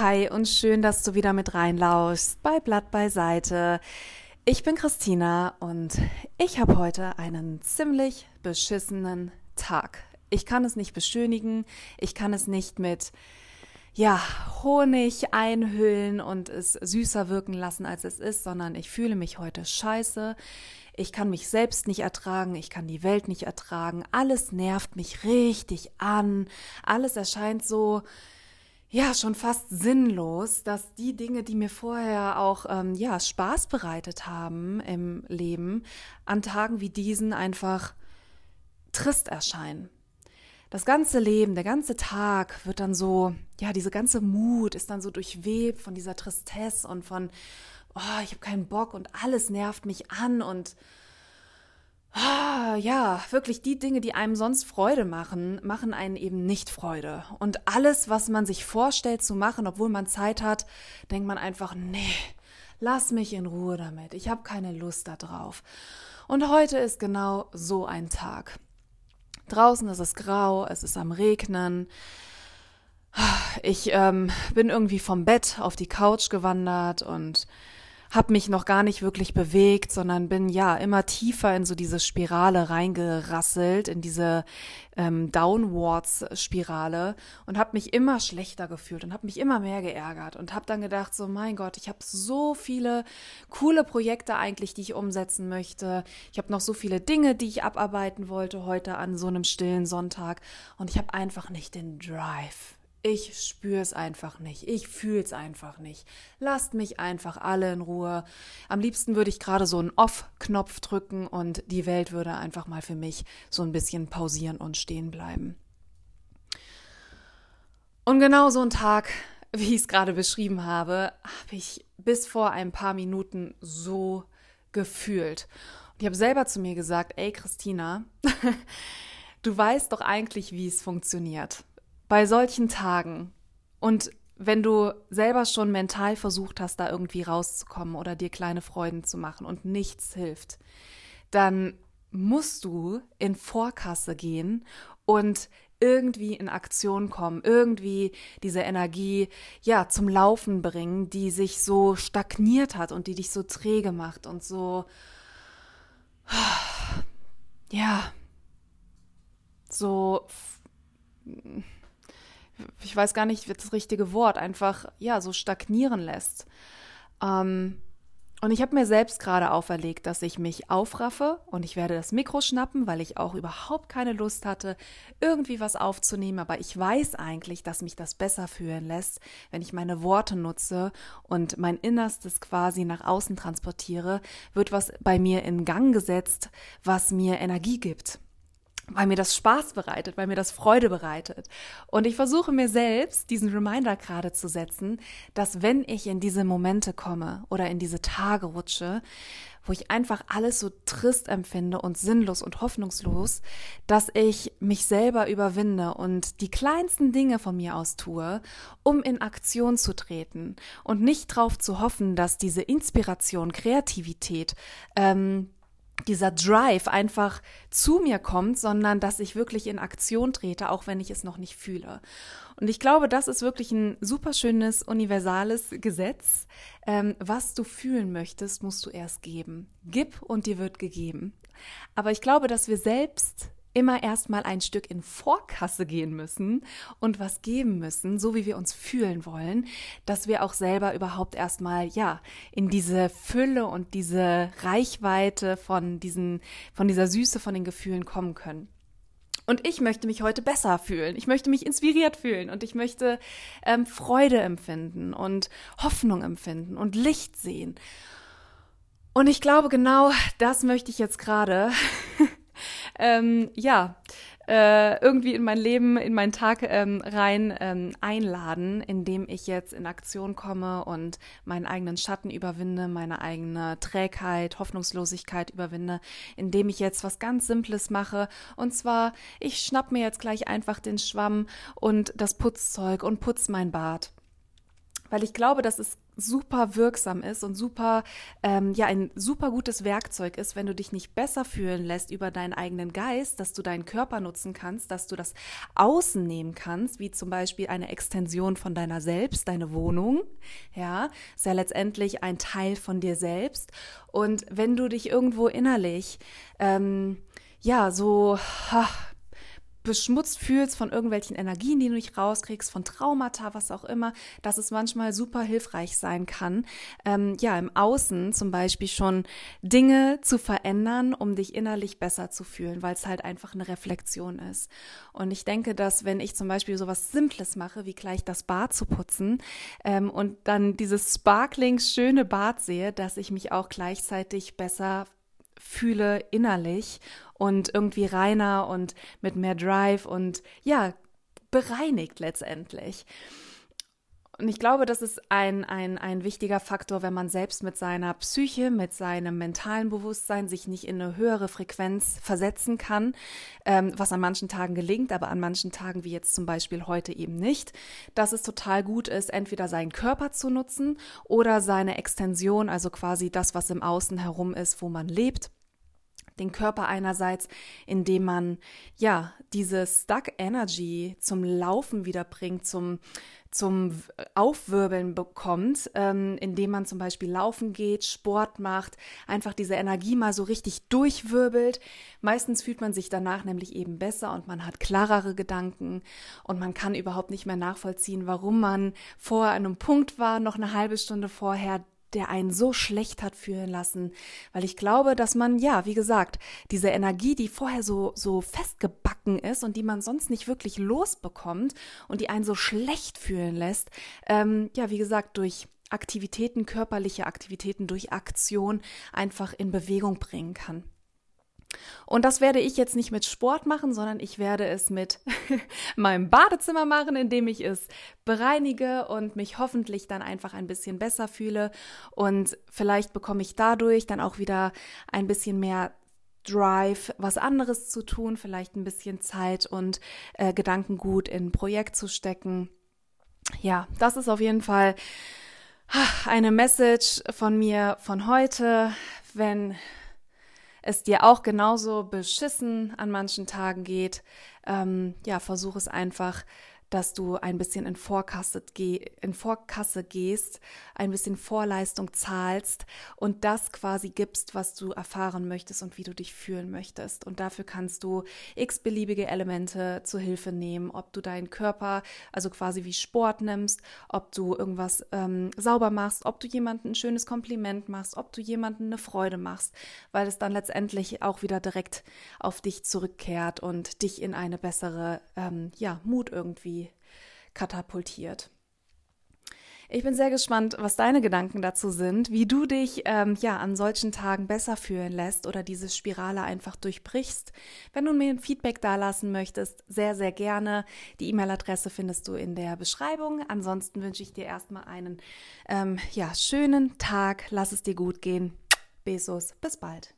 Hi und schön, dass du wieder mit reinlauschst bei Blatt beiseite. Ich bin Christina und ich habe heute einen ziemlich beschissenen Tag. Ich kann es nicht beschönigen, ich kann es nicht mit ja, Honig einhüllen und es süßer wirken lassen, als es ist, sondern ich fühle mich heute scheiße. Ich kann mich selbst nicht ertragen, ich kann die Welt nicht ertragen. Alles nervt mich richtig an. Alles erscheint so, ja, schon fast sinnlos, dass die Dinge, die mir vorher auch ähm, ja, Spaß bereitet haben im Leben, an Tagen wie diesen einfach trist erscheinen. Das ganze Leben, der ganze Tag wird dann so, ja, diese ganze Mut ist dann so durchwebt von dieser Tristesse und von, oh, ich habe keinen Bock und alles nervt mich an und ja, wirklich die Dinge, die einem sonst Freude machen, machen einen eben nicht Freude. Und alles, was man sich vorstellt zu machen, obwohl man Zeit hat, denkt man einfach, nee, lass mich in Ruhe damit. Ich habe keine Lust darauf. Und heute ist genau so ein Tag. Draußen ist es grau, es ist am Regnen. Ich ähm, bin irgendwie vom Bett auf die Couch gewandert und habe mich noch gar nicht wirklich bewegt, sondern bin ja immer tiefer in so diese Spirale reingerasselt, in diese ähm, Downwards-Spirale und habe mich immer schlechter gefühlt und habe mich immer mehr geärgert und habe dann gedacht, so mein Gott, ich habe so viele coole Projekte eigentlich, die ich umsetzen möchte. Ich habe noch so viele Dinge, die ich abarbeiten wollte heute an so einem stillen Sonntag und ich habe einfach nicht den Drive ich spüre es einfach nicht. Ich fühle es einfach nicht. Lasst mich einfach alle in Ruhe. Am liebsten würde ich gerade so einen Off-Knopf drücken und die Welt würde einfach mal für mich so ein bisschen pausieren und stehen bleiben. Und genau so einen Tag, wie ich es gerade beschrieben habe, habe ich bis vor ein paar Minuten so gefühlt. Und ich habe selber zu mir gesagt, ey Christina, du weißt doch eigentlich, wie es funktioniert bei solchen Tagen. Und wenn du selber schon mental versucht hast, da irgendwie rauszukommen oder dir kleine Freuden zu machen und nichts hilft, dann musst du in Vorkasse gehen und irgendwie in Aktion kommen, irgendwie diese Energie ja zum Laufen bringen, die sich so stagniert hat und die dich so träge macht und so ja so ich weiß gar nicht das richtige Wort, einfach ja so stagnieren lässt. Ähm, und ich habe mir selbst gerade auferlegt, dass ich mich aufraffe und ich werde das Mikro schnappen, weil ich auch überhaupt keine Lust hatte, irgendwie was aufzunehmen. Aber ich weiß eigentlich, dass mich das besser fühlen lässt, wenn ich meine Worte nutze und mein Innerstes quasi nach außen transportiere, wird was bei mir in Gang gesetzt, was mir Energie gibt weil mir das Spaß bereitet, weil mir das Freude bereitet. Und ich versuche mir selbst diesen Reminder gerade zu setzen, dass wenn ich in diese Momente komme oder in diese Tage rutsche, wo ich einfach alles so trist empfinde und sinnlos und hoffnungslos, dass ich mich selber überwinde und die kleinsten Dinge von mir aus tue, um in Aktion zu treten und nicht darauf zu hoffen, dass diese Inspiration, Kreativität, ähm, dieser Drive einfach zu mir kommt, sondern dass ich wirklich in Aktion trete, auch wenn ich es noch nicht fühle. Und ich glaube, das ist wirklich ein super schönes, universales Gesetz. Ähm, was du fühlen möchtest, musst du erst geben. Gib und dir wird gegeben. Aber ich glaube, dass wir selbst immer erstmal ein Stück in Vorkasse gehen müssen und was geben müssen, so wie wir uns fühlen wollen, dass wir auch selber überhaupt erstmal, ja, in diese Fülle und diese Reichweite von diesen, von dieser Süße von den Gefühlen kommen können. Und ich möchte mich heute besser fühlen. Ich möchte mich inspiriert fühlen und ich möchte ähm, Freude empfinden und Hoffnung empfinden und Licht sehen. Und ich glaube, genau das möchte ich jetzt gerade ähm, ja, äh, irgendwie in mein Leben, in meinen Tag ähm, rein ähm, einladen, indem ich jetzt in Aktion komme und meinen eigenen Schatten überwinde, meine eigene Trägheit, Hoffnungslosigkeit überwinde, indem ich jetzt was ganz Simples mache. Und zwar, ich schnapp mir jetzt gleich einfach den Schwamm und das Putzzeug und putz mein Bad. Weil ich glaube, das ist super wirksam ist und super, ähm, ja, ein super gutes Werkzeug ist, wenn du dich nicht besser fühlen lässt über deinen eigenen Geist, dass du deinen Körper nutzen kannst, dass du das Außen nehmen kannst, wie zum Beispiel eine Extension von deiner selbst, deine Wohnung, ja, ist ja letztendlich ein Teil von dir selbst. Und wenn du dich irgendwo innerlich, ähm, ja, so, ha, beschmutzt fühlst von irgendwelchen Energien, die du nicht rauskriegst, von Traumata, was auch immer, dass es manchmal super hilfreich sein kann, ähm, ja, im Außen zum Beispiel schon Dinge zu verändern, um dich innerlich besser zu fühlen, weil es halt einfach eine Reflexion ist. Und ich denke, dass wenn ich zum Beispiel sowas Simples mache, wie gleich das Bad zu putzen ähm, und dann dieses sparkling schöne Bad sehe, dass ich mich auch gleichzeitig besser fühle innerlich und irgendwie reiner und mit mehr Drive und ja, bereinigt letztendlich. Und ich glaube, das ist ein, ein, ein wichtiger Faktor, wenn man selbst mit seiner Psyche, mit seinem mentalen Bewusstsein sich nicht in eine höhere Frequenz versetzen kann, ähm, was an manchen Tagen gelingt, aber an manchen Tagen, wie jetzt zum Beispiel heute eben nicht, dass es total gut ist, entweder seinen Körper zu nutzen oder seine Extension, also quasi das, was im Außen herum ist, wo man lebt den Körper einerseits, indem man ja diese Stuck Energy zum Laufen wiederbringt, zum zum Aufwirbeln bekommt, ähm, indem man zum Beispiel laufen geht, Sport macht, einfach diese Energie mal so richtig durchwirbelt. Meistens fühlt man sich danach nämlich eben besser und man hat klarere Gedanken und man kann überhaupt nicht mehr nachvollziehen, warum man vor einem Punkt war, noch eine halbe Stunde vorher, der einen so schlecht hat fühlen lassen, weil ich glaube, dass man, ja, wie gesagt, diese Energie, die vorher so, so festgebacken ist und die man sonst nicht wirklich losbekommt und die einen so schlecht fühlen lässt, ähm, ja, wie gesagt, durch Aktivitäten, körperliche Aktivitäten, durch Aktion einfach in Bewegung bringen kann. Und das werde ich jetzt nicht mit Sport machen, sondern ich werde es mit meinem Badezimmer machen, indem ich es bereinige und mich hoffentlich dann einfach ein bisschen besser fühle. Und vielleicht bekomme ich dadurch dann auch wieder ein bisschen mehr Drive, was anderes zu tun, vielleicht ein bisschen Zeit und äh, Gedankengut in ein Projekt zu stecken. Ja, das ist auf jeden Fall eine Message von mir von heute. Wenn es dir auch genauso beschissen an manchen Tagen geht, ähm, ja, versuch es einfach dass du ein bisschen in Vorkasse, in Vorkasse gehst, ein bisschen Vorleistung zahlst und das quasi gibst, was du erfahren möchtest und wie du dich fühlen möchtest. Und dafür kannst du x beliebige Elemente zur Hilfe nehmen, ob du deinen Körper, also quasi wie Sport nimmst, ob du irgendwas ähm, sauber machst, ob du jemandem ein schönes Kompliment machst, ob du jemandem eine Freude machst, weil es dann letztendlich auch wieder direkt auf dich zurückkehrt und dich in eine bessere ähm, ja, Mut irgendwie katapultiert. Ich bin sehr gespannt, was deine Gedanken dazu sind, wie du dich ähm, ja an solchen Tagen besser fühlen lässt oder diese Spirale einfach durchbrichst. Wenn du mir ein Feedback dalassen möchtest, sehr, sehr gerne. Die E-Mail-Adresse findest du in der Beschreibung. Ansonsten wünsche ich dir erstmal einen ähm, ja, schönen Tag. Lass es dir gut gehen. Besos, bis bald.